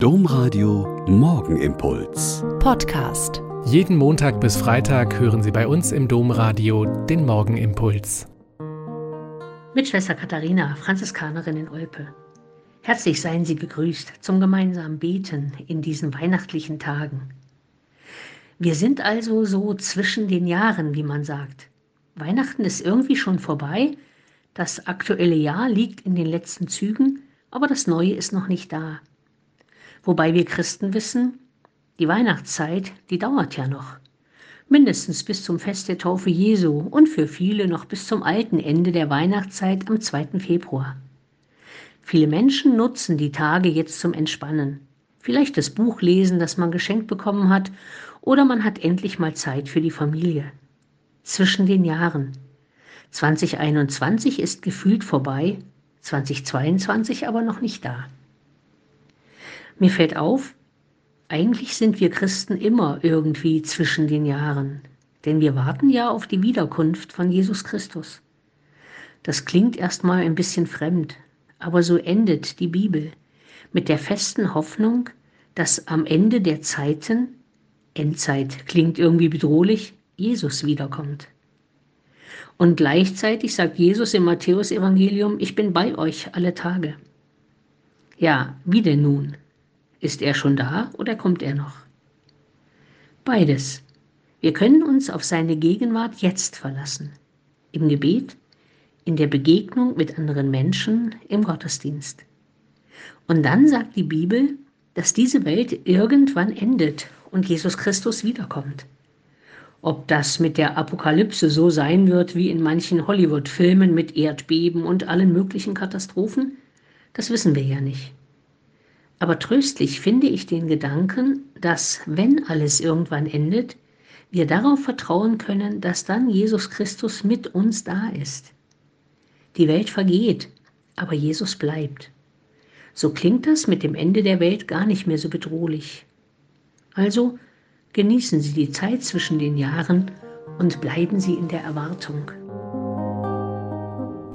Domradio Morgenimpuls. Podcast. Jeden Montag bis Freitag hören Sie bei uns im Domradio den Morgenimpuls. Mit Schwester Katharina, Franziskanerin in Olpe. Herzlich seien Sie begrüßt zum gemeinsamen Beten in diesen weihnachtlichen Tagen. Wir sind also so zwischen den Jahren, wie man sagt. Weihnachten ist irgendwie schon vorbei, das aktuelle Jahr liegt in den letzten Zügen, aber das Neue ist noch nicht da. Wobei wir Christen wissen, die Weihnachtszeit, die dauert ja noch. Mindestens bis zum Fest der Taufe Jesu und für viele noch bis zum alten Ende der Weihnachtszeit am 2. Februar. Viele Menschen nutzen die Tage jetzt zum Entspannen. Vielleicht das Buch lesen, das man geschenkt bekommen hat, oder man hat endlich mal Zeit für die Familie. Zwischen den Jahren. 2021 ist gefühlt vorbei, 2022 aber noch nicht da. Mir fällt auf, eigentlich sind wir Christen immer irgendwie zwischen den Jahren, denn wir warten ja auf die Wiederkunft von Jesus Christus. Das klingt erstmal ein bisschen fremd, aber so endet die Bibel mit der festen Hoffnung, dass am Ende der Zeiten, Endzeit klingt irgendwie bedrohlich, Jesus wiederkommt. Und gleichzeitig sagt Jesus im Matthäusevangelium, ich bin bei euch alle Tage. Ja, wie denn nun? Ist er schon da oder kommt er noch? Beides. Wir können uns auf seine Gegenwart jetzt verlassen. Im Gebet, in der Begegnung mit anderen Menschen, im Gottesdienst. Und dann sagt die Bibel, dass diese Welt irgendwann endet und Jesus Christus wiederkommt. Ob das mit der Apokalypse so sein wird wie in manchen Hollywood-Filmen mit Erdbeben und allen möglichen Katastrophen, das wissen wir ja nicht. Aber tröstlich finde ich den Gedanken, dass, wenn alles irgendwann endet, wir darauf vertrauen können, dass dann Jesus Christus mit uns da ist. Die Welt vergeht, aber Jesus bleibt. So klingt das mit dem Ende der Welt gar nicht mehr so bedrohlich. Also genießen Sie die Zeit zwischen den Jahren und bleiben Sie in der Erwartung.